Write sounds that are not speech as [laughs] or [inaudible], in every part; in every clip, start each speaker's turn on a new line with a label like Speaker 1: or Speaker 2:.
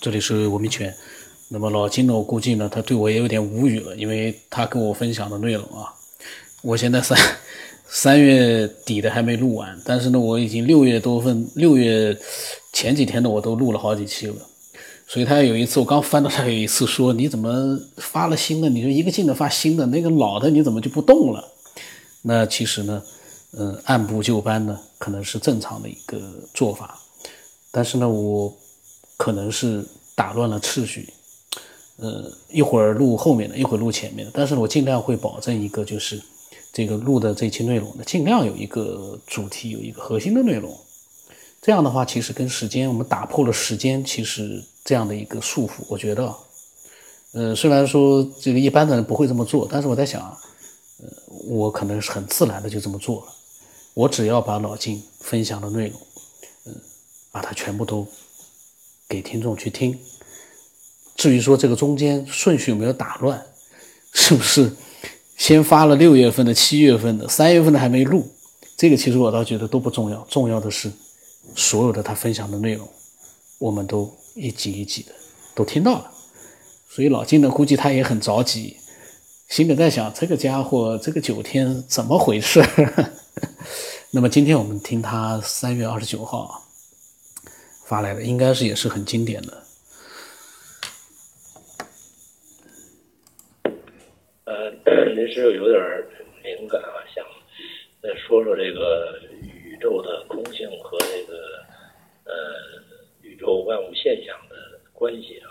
Speaker 1: 这里是文明圈。那么老金呢，我估计呢，他对我也有点无语了，因为他跟我分享的内容啊，我现在三 [laughs] 三月底的还没录完，但是呢，我已经六月多份，六月前几天的我都录了好几期了。所以他有一次，我刚翻到他有一次说，你怎么发了新的？你就一个劲的发新的，那个老的你怎么就不动了？那其实呢，嗯，按部就班呢，可能是正常的一个做法。但是呢，我可能是打乱了次序，呃，一会儿录后面的，一会儿录前面的。但是我尽量会保证一个，就是这个录的这期内容呢，尽量有一个主题，有一个核心的内容。这样的话，其实跟时间，我们打破了时间，其实这样的一个束缚，我觉得，呃，虽然说这个一般的人不会这么做，但是我在想，呃，我可能是很自然的就这么做了。我只要把老金分享的内容，嗯，把它全部都给听众去听。至于说这个中间顺序有没有打乱，是不是先发了六月份的、七月份的、三月份的还没录，这个其实我倒觉得都不重要，重要的是。所有的他分享的内容，我们都一集一集的都听到了，所以老金呢，估计他也很着急，心里在想这个家伙这个九天怎么回事？[laughs] 那么今天我们听他三月二十九号发来的，应该是也是很经典的。
Speaker 2: 呃，[coughs] 那是有点灵感啊，想再说说这个。宇宙的空性和这个呃宇宙万物现象的关系啊，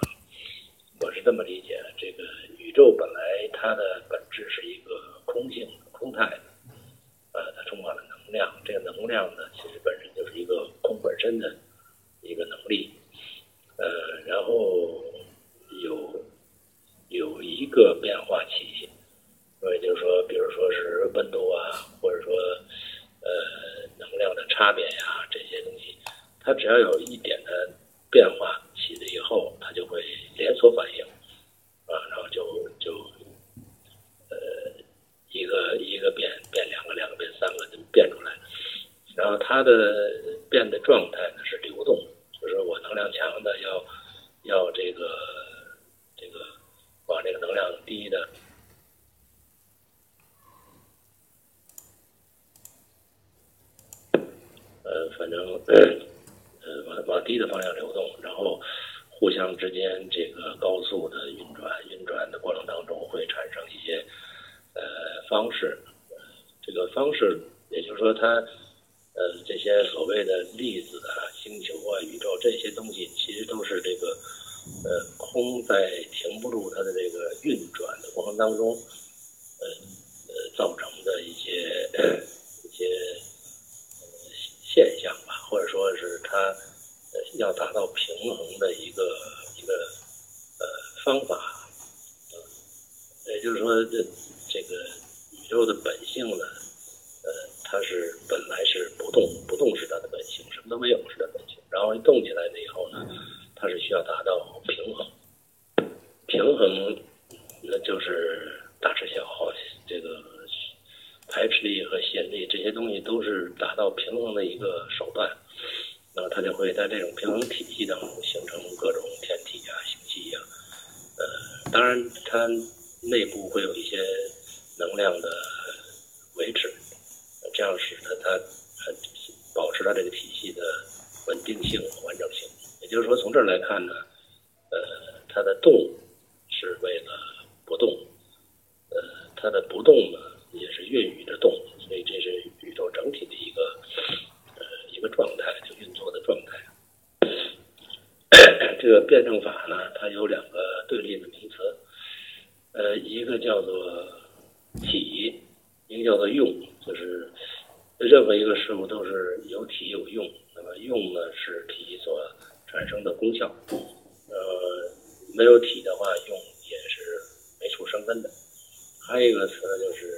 Speaker 2: 我是这么理解：这个宇宙本来它的本质是一个空性的、空态的，呃，它充满了能量。这个能量呢，其实本身就是一个空本身的力，呃，然后有有一个变化器，所以就是说，比如说是温度啊，或者说呃。能量的差别呀，这些东西，它只要有一点的变化起了以后，它就会连锁反应，啊，然后就就，呃，一个一个变变两个，两个变三个，就变出来。然后它的变的状态呢是流动，就是我能量强的要要这个这个往这个能量低的。呃，反正呃，往往低的方向流动，然后互相之间这个高速的运转，运转的过程当中会产生一些呃方式，这个方式也就是说，它呃这些所谓的粒子啊、星球啊、宇宙这些东西，其实都是这个呃空在停不住它的这个运转的过程当中，呃呃造成的一些一些。现象吧，或者说是它要达到平衡的一个一个呃方法，也就是说这这个宇宙的本性呢，呃它是本来是不动，不动是它的本性，什么都没有是它的本性，然后一动起来了以后呢，它是需要达到平衡，平衡那就是大吃小，这个。排斥力和吸引力这些东西都是达到平衡的一个手段，那么它就会在这种平衡体系当中形成各种天体啊、星系啊，呃，当然它内部会有一些能量的维持，这样使得它保持它这个体系的稳定性和、完整性。也就是说，从这儿来看呢，呃，它的动是为了不动，呃，它的不动呢。也是孕育着动，所以这是宇宙整体的一个呃一个状态，就运作的状态。这个辩证法呢，它有两个对立的名词，呃，一个叫做体，一个叫做用，就是任何一个事物都是有体有用，那么用呢是体所产生的功效，呃，没有体的话，用也是没处生根的。还有一个词呢，就是。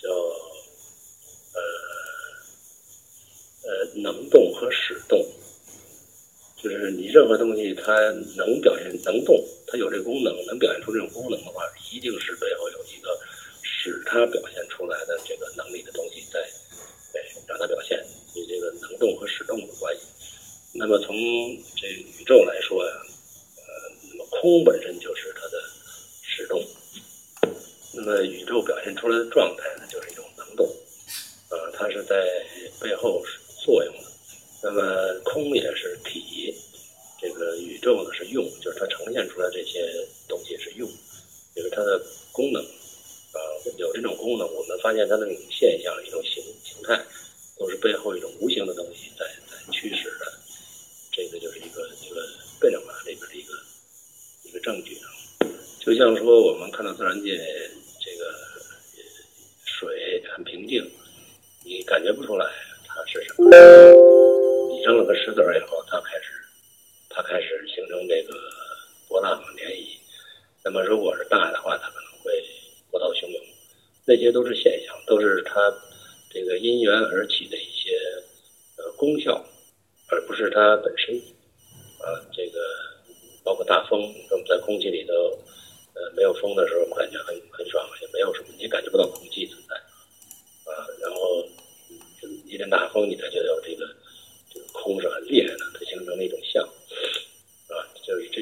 Speaker 2: 叫呃呃能动和使动，就是你任何东西它能表现能动，它有这个功能，能表现出这种功能的话，一定是背后有一个使它表现出来的这个能力的东西在，对，让它表现，你这个能动和使动的关系。那么从这宇宙来说呀，呃，那么空本身就是它的始动。那么宇宙表现出来的状态呢，就是一种能动，啊，它是在背后作用的。那么空也是体，这个宇宙呢是用，就是它呈现出来这些东西是用，就是它的功能，啊，有这种功能，我们发现它的那种现象、一种形形态，都是背后一种无形的东西在在驱使的。这个就是一个一个辩证法里边的一个一个证据啊。就像说我们看到自然界这个。水很平静，你感觉不出来它是什么。你扔了个石子儿以后，它开始，它开始形成这个波浪涟漪。那么如果是大的话，它可能会波涛汹涌。那些都是现象，都是它这个因缘而起的一些呃功效，而不是它本身。啊，这个包括大风，我们在空气里头，呃，没有风的时候，感觉很很爽，也没有什么，你感觉不到空气存在。啊，然后一点。大风，你才觉得这个空是很厉害的，它形成了一种像，啊，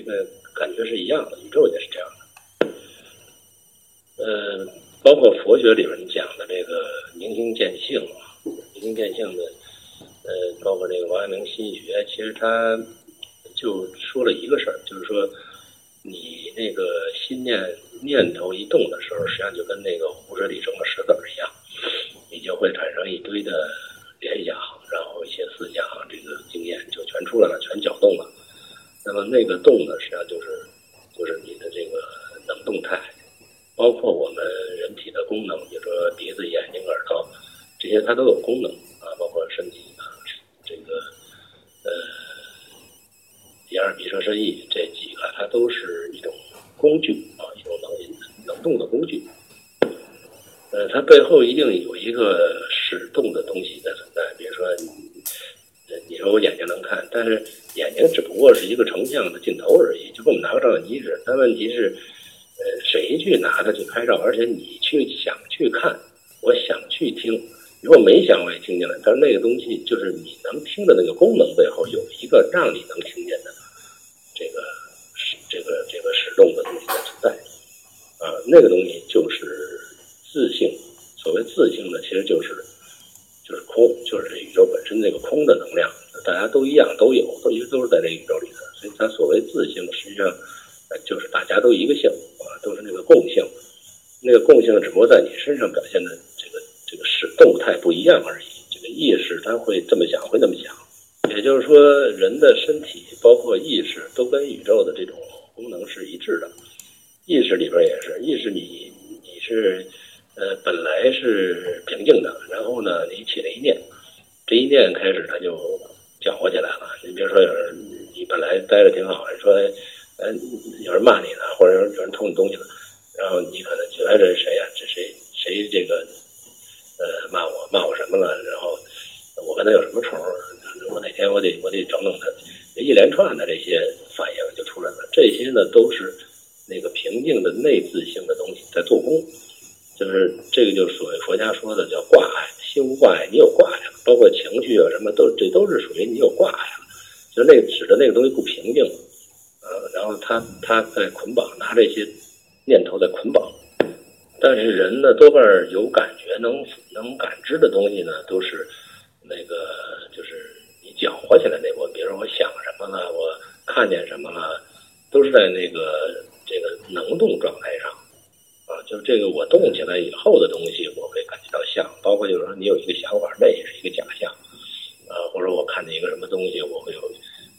Speaker 2: 就是这个感觉是一样的，宇宙也是这样的。呃，包括佛学里面讲的这个明心见性啊，明心见性的，呃，包括这个王阳明心学，其实他就说了一个事儿，就是说你那个心念念头一动的时候，实际上就跟那个湖水里扔了石子儿一样，你就会产生一堆的。联想，然后一些思想，这个经验就全出来了，全搅动了。那么那个动呢，实际上就是就是你的这个能动态，包括我们人体的功能，比如说鼻子、眼睛、耳朵这些，它都有功能啊，包括身体啊，这个呃眼耳鼻舌身意这几个，它都是一种工具啊，一种能能动的工具。呃，它背后一定有一个使动的东西在存在。比如说，你说我眼睛能看，但是眼睛只不过是一个成像的镜头而已，就跟我们拿个照相机似的。但问题是，呃，谁去拿它去拍照？而且你去想去看，我想去听，如果没想我也听见了。但是那个东西就是你能听的那个功能背后有一个让你能听见的这个使这个这个使动的东西在存在。啊，那个东西就是。自性，所谓自性呢，其实就是就是空，就是宇宙本身那个空的能量，大家都一样，都有，都一直都是在这宇宙里的。所以它所谓自性，实际上就是大家都一个性啊，都是那个共性。那个共性只不过在你身上表现的这个这个是动态不一样而已。这个意识它会这么想，会那么想。也就是说，人的身体包括意识都跟宇宙的这种功能是一致的。意识里边也是，意识你你是。呃，本来是平静的，然后呢，你起了一念，这一念开始它就搅和起来了。你比如说，有人你本来待着挺好，说，呃，有人骂你呢，或者有人偷你东西了，然后你可能觉得这是谁呀？这谁谁这个呃骂我骂我什么了？然后我跟他有什么仇？我哪天我得我得整整他，一连串的这些反应就出来了。这些呢，都是那个平静的内自性的东西在做工。就是这个，就是所谓佛家说的叫挂碍，心无挂碍，你有挂碍，包括情绪啊什么，都这都是属于你有挂碍了。就那指的那个东西不平静，呃，然后他他在捆绑，拿这些念头在捆绑。但是人呢，多半有感觉、能能感知的东西呢，都是那个就是你搅和起来那波，比如说我想什么了，我看见什么了，都是在那个这个能动状态上。这个我动起来以后的东西，我会感觉到像，包括就是说你有一个想法，那也是一个假象，啊，或者我看见一个什么东西，我会有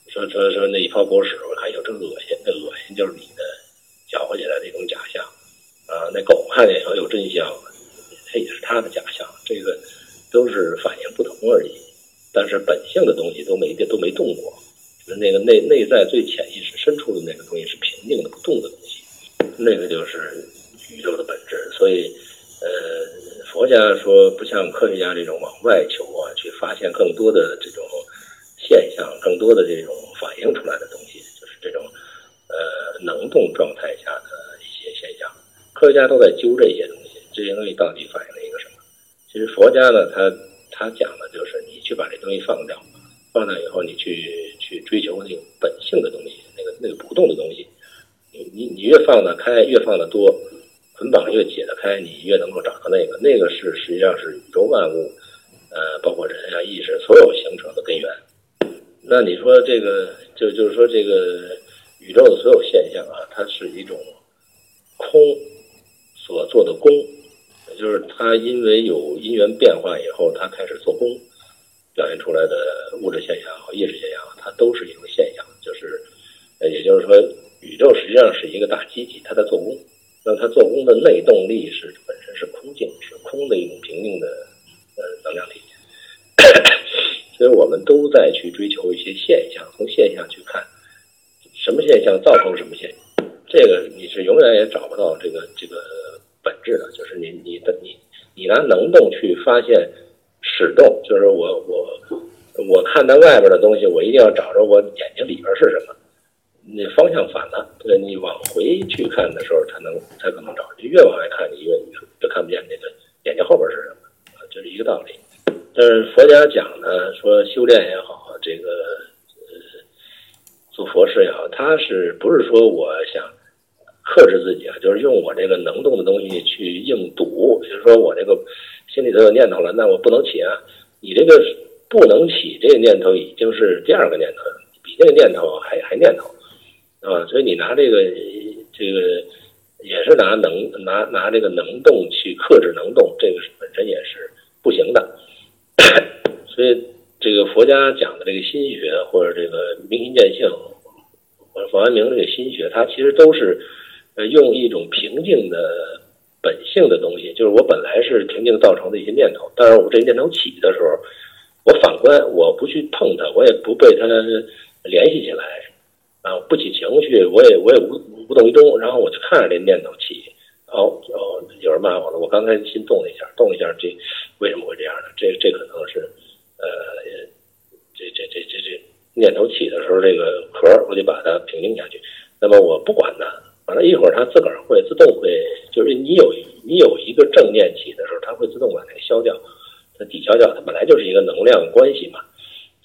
Speaker 2: 说说说那一泡狗屎，我看有这恶心，那恶心就是你的搅和起来的一种假象，啊，那狗看见以后有真香，它也是它的假象，这个都是反应不同而已，但是本性的东西都没都没动过，那个内内在最潜意识深处的那个东西是平静的不动的东西，那个就是。家说不像科学家这种往外求啊，去发现更多的这种现象，更多的这种反映出来的东西，就是这种呃能动状态下的一些现象。科学家都在揪这些东西，这些东西到底反映了一个什么？其实佛家呢，他他讲的就是你去把这东西放掉，放掉以后，你去去追求那个本性的东西，那个那个不动的东西，你越放得开，越放得多，捆绑越解得开，你越能够找到那个，那个是实际上是宇宙万物，呃，包括人啊意识所有形成的根源。那你说这个，就就是说这个宇宙的所有现象啊，它是一种空所做的功，也就是它因为有因缘变化以后，它开始做功，表现出来的物质现象和意识现象，它都是一种现象，就是，也就是说。宇宙实际上是一个大机器，它在做功。那它做功的内动力是本身是空静，是空的一种平静的呃能量体。[coughs] 所以我们都在去追求一些现象，从现象去看什么现象造成什么现象。这个你是永远也找不到这个这个本质的，就是你你的你你拿能动去发现始动，就是我我我看到外边的东西，我一定要找着我眼睛里边是什么。那方向反了，对，你往回去看的时候，才能才可能找。你越往外看，你越越看不见那个眼睛后边是什么啊，就是一个道理。但是佛家讲呢，说修炼也好，这个呃做佛事也好，他是不是说我想克制自己啊？就是用我这个能动的东西去硬堵，就是说我这个心里头有念头了，那我不能起啊。你这个不能起这个念头，已经是第二个念头，比那个念头还还念头。啊，所以你拿这个这个也是拿能拿拿这个能动去克制能动，这个本身也是不行的。[coughs] 所以这个佛家讲的这个心学或者这个明心见性或者冯安明这个心学，它其实都是用一种平静的本性的东西，就是我本来是平静造成的一些念头，但是我这念头起的时候，我反观我不去碰它，我也不被它联系起来。啊，不起情绪，我也我也无无动于衷，然后我就看着这念头起，哦哦，有人骂我了，我刚才心动了一下，动一下，这为什么会这样呢？这这可能是，呃，这这这这这念头起的时候，这个壳我得把它平静下去。那么我不管它，反正一会儿它自个儿会自动会，就是你有你有一个正念起的时候，它会自动把那个消掉，它抵消掉，它本来就是一个能量关系嘛。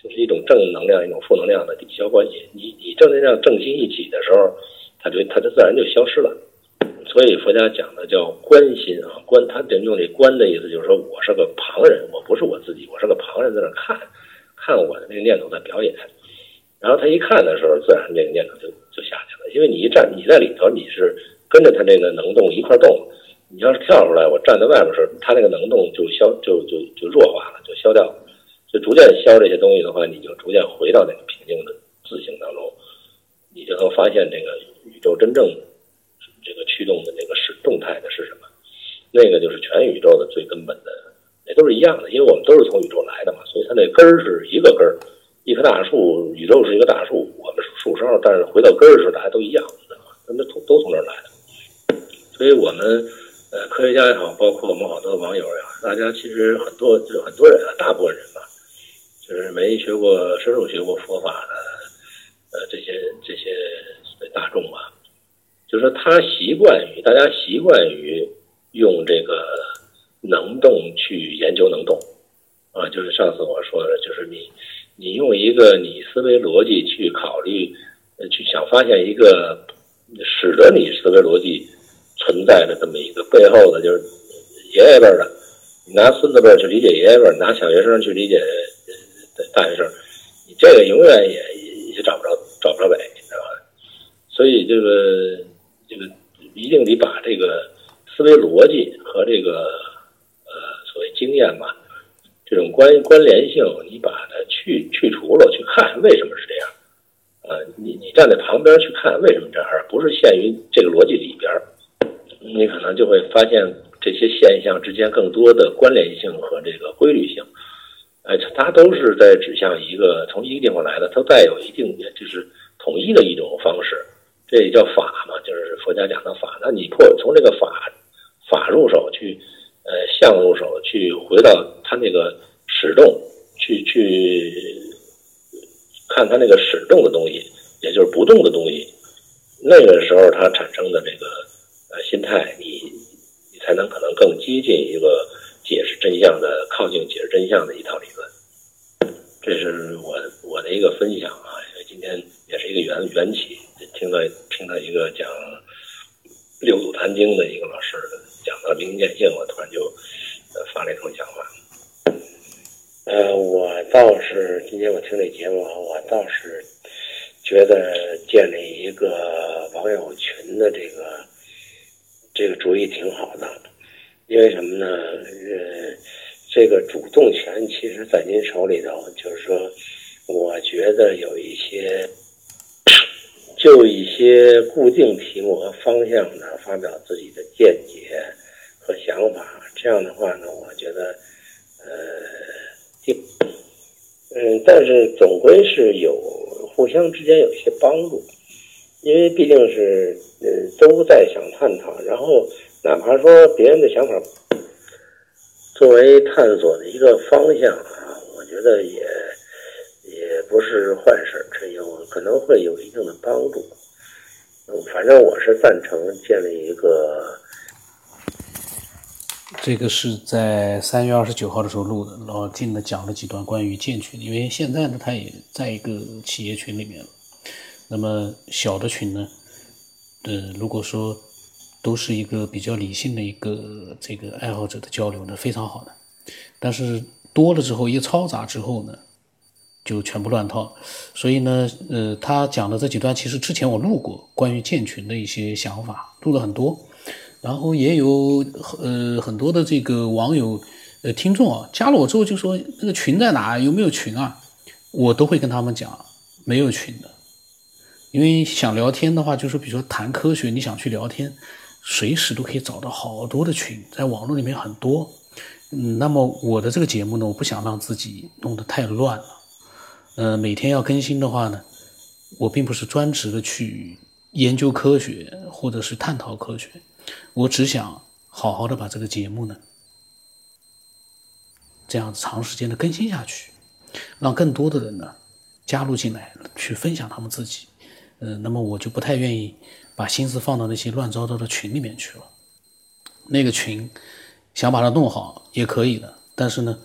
Speaker 2: 就是一种正能量，一种负能量的抵消关系。你正能量正心一起的时候，它就它就自然就消失了。所以佛家讲的叫观心啊，观，他用这观的意思就是说我是个旁人，我不是我自己，我是个旁人在那看，看我的那个念头在表演。然后他一看的时候，自然这个念头就就下去了。因为你一站你在里头，你是跟着他这个能动一块动。你要是跳出来，我站在外面时候，他那个能动就消就就就弱化了，就消掉了。就逐渐消这些东西的话，你就逐渐回到那个平静的自性当中，你就能发现这个宇宙真正这个驱动的那个是动态的是什么？那个就是全宇宙的最根本的，也都是一样的，因为我们都是从宇宙来的嘛，所以它那根儿是一个根儿。一棵大树，宇宙是一个大树，我们是树梢，但是回到根儿时，大家都一样，那都都从那儿来的。所以我们呃，科学家也好，包括我们好多网友呀，大家其实很多就很多人啊，大部分人吧。就是没学过、深入学过佛法的，呃，这这些大众吧，就是说他习惯于大家习惯于用这个能动去研究能动，啊，就是上次我说的，就是你你用一个你思维逻辑去考虑，去想发现一个使得你思维逻辑存在的这么一个背后的，就是爷爷辈的，你拿孙子辈去理解爷爷辈，拿小学生去理解。大学生，你这个永远也也找不着找不着北，所以这个这个一定得把这个思维逻辑和这个呃所谓经验吧，这种关关联性，你把它去去除了，去看为什么是这样。呃，你你站在旁边去看为什么这样，而不是限于这个逻辑里边，你可能就会发现这些现象之间更多的关联性和这个规律性。哎，它都是在指向一个从一个地方来的，它带有一定的就是统一的一种方式，这也叫法嘛，就是佛家讲的法。那你破从这个法法入手去，呃，相入手去回到它那个始动，去去看它那个始动的东西，也就是不动的东西，那个时候它产生的这个呃心态，你你才能可能更接近一个。解释真相的，靠近解释真相的一套理论，这是我我的一个分享啊。因为今天也是一个缘缘起，听到听到一个讲六祖坛经的一个老师讲到明见性，我突然就发了一通想法。呃，我倒是今天我听这节目，我倒是觉得建立一个网友群的这个这个主意挺好的，因为什么呢？呃，这个主动权其实在您手里头，就是说，我觉得有一些。就一些固定题向呢，发表自己的见解和想法。这样的话呢，我觉得，呃，就嗯，但是总归是有互相之间有些帮助，因为毕竟是呃都在想探讨。然后哪怕说别人的想法作为探索的一个方向啊，我觉得也。也不是坏事，这有可能会有一定的帮助。反正我是赞成建立一个。
Speaker 1: 这个是在三月二十九号的时候录的，老金呢讲了几段关于建群，因为现在呢他也在一个企业群里面了。那么小的群呢，呃，如果说都是一个比较理性的一个这个爱好者的交流呢，非常好的。但是多了之后一嘈杂之后呢？就全部乱套，所以呢，呃，他讲的这几段其实之前我录过关于建群的一些想法，录了很多，然后也有呃很多的这个网友呃听众啊加了我之后就说那个群在哪，有没有群啊？我都会跟他们讲没有群的，因为想聊天的话，就是比如说谈科学，你想去聊天，随时都可以找到好多的群，在网络里面很多，嗯，那么我的这个节目呢，我不想让自己弄得太乱了。呃，每天要更新的话呢，我并不是专职的去研究科学或者是探讨科学，我只想好好的把这个节目呢，这样长时间的更新下去，让更多的人呢加入进来，去分享他们自己。呃，那么我就不太愿意把心思放到那些乱糟糟的群里面去了。那个群想把它弄好也可以的，但是呢，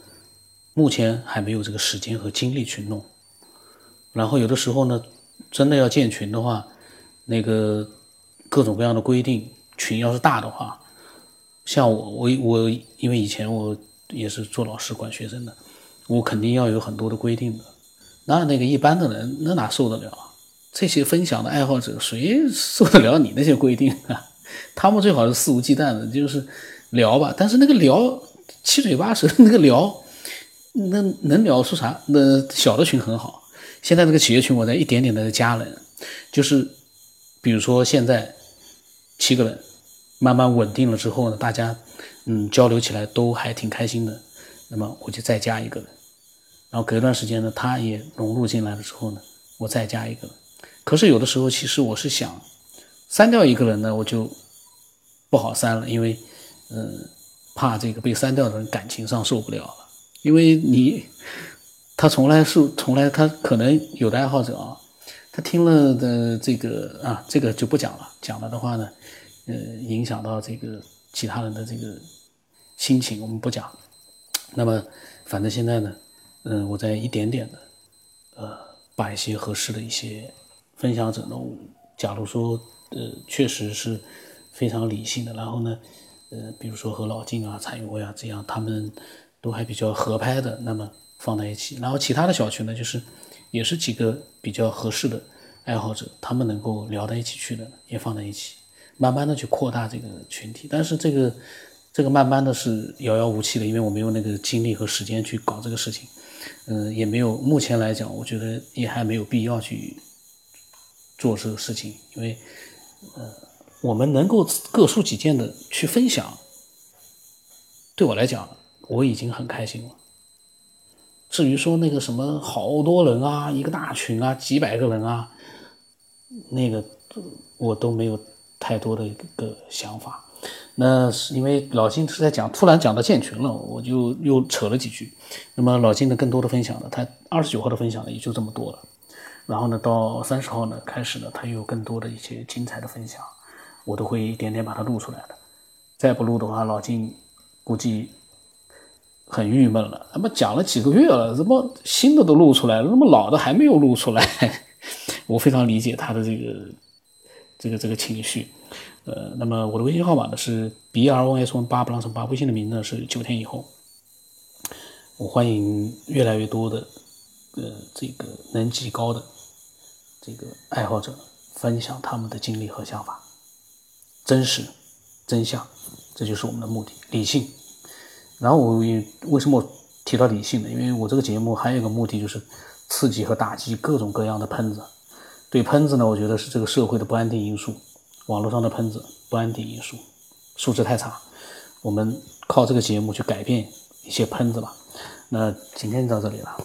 Speaker 1: 目前还没有这个时间和精力去弄。然后有的时候呢，真的要建群的话，那个各种各样的规定，群要是大的话，像我我我，因为以前我也是做老师管学生的，我肯定要有很多的规定的。那那个一般的人，那哪受得了？这些分享的爱好者，谁受得了你那些规定啊？[laughs] 他们最好是肆无忌惮的，就是聊吧。但是那个聊七嘴八舌的，那个聊，那能聊出啥？那小的群很好。现在这个企业群，我在一点点的加人，就是，比如说现在七个人，慢慢稳定了之后呢，大家嗯交流起来都还挺开心的，那么我就再加一个人，然后隔一段时间呢，他也融入进来了之后呢，我再加一个。可是有的时候其实我是想删掉一个人呢，我就不好删了，因为嗯怕这个被删掉的人感情上受不了了，因为你。他从来是从来，他可能有的爱好者啊，他听了的这个啊，这个就不讲了。讲了的话呢，呃，影响到这个其他人的这个心情，我们不讲。那么，反正现在呢，嗯，我在一点点的，呃，把一些合适的一些分享者呢，假如说呃，确实是非常理性的，然后呢，呃，比如说和老金啊、蔡永威啊这样，他们都还比较合拍的，那么。放在一起，然后其他的小群呢，就是也是几个比较合适的爱好者，他们能够聊到一起去的，也放在一起，慢慢的去扩大这个群体。但是这个这个慢慢的是遥遥无期的，因为我没有那个精力和时间去搞这个事情，嗯，也没有目前来讲，我觉得也还没有必要去做这个事情，因为呃，我们能够各抒己见的去分享，对我来讲，我已经很开心了。至于说那个什么好多人啊，一个大群啊，几百个人啊，那个我都没有太多的一个想法。那是因为老金是在讲，突然讲到建群了，我就又扯了几句。那么老金的更多的分享呢，他二十九号的分享呢也就这么多了。然后呢，到三十号呢开始呢，他又有更多的一些精彩的分享，我都会一点点把它录出来的。再不录的话，老金估计。很郁闷了，那么讲了几个月了，怎么新的都录出来了，那么老的还没有录出来？[laughs] 我非常理解他的这个这个这个情绪。呃，那么我的微信号码呢是 b r o s o n 八不让成八，微信的名字是九天以后。我欢迎越来越多的呃这个能级高的这个爱好者分享他们的经历和想法，真实真相，这就是我们的目的，理性。然后我为什么提到理性呢？因为我这个节目还有一个目的就是刺激和打击各种各样的喷子。对喷子呢，我觉得是这个社会的不安定因素。网络上的喷子不安定因素，素质太差。我们靠这个节目去改变一些喷子吧。那今天就到这里了。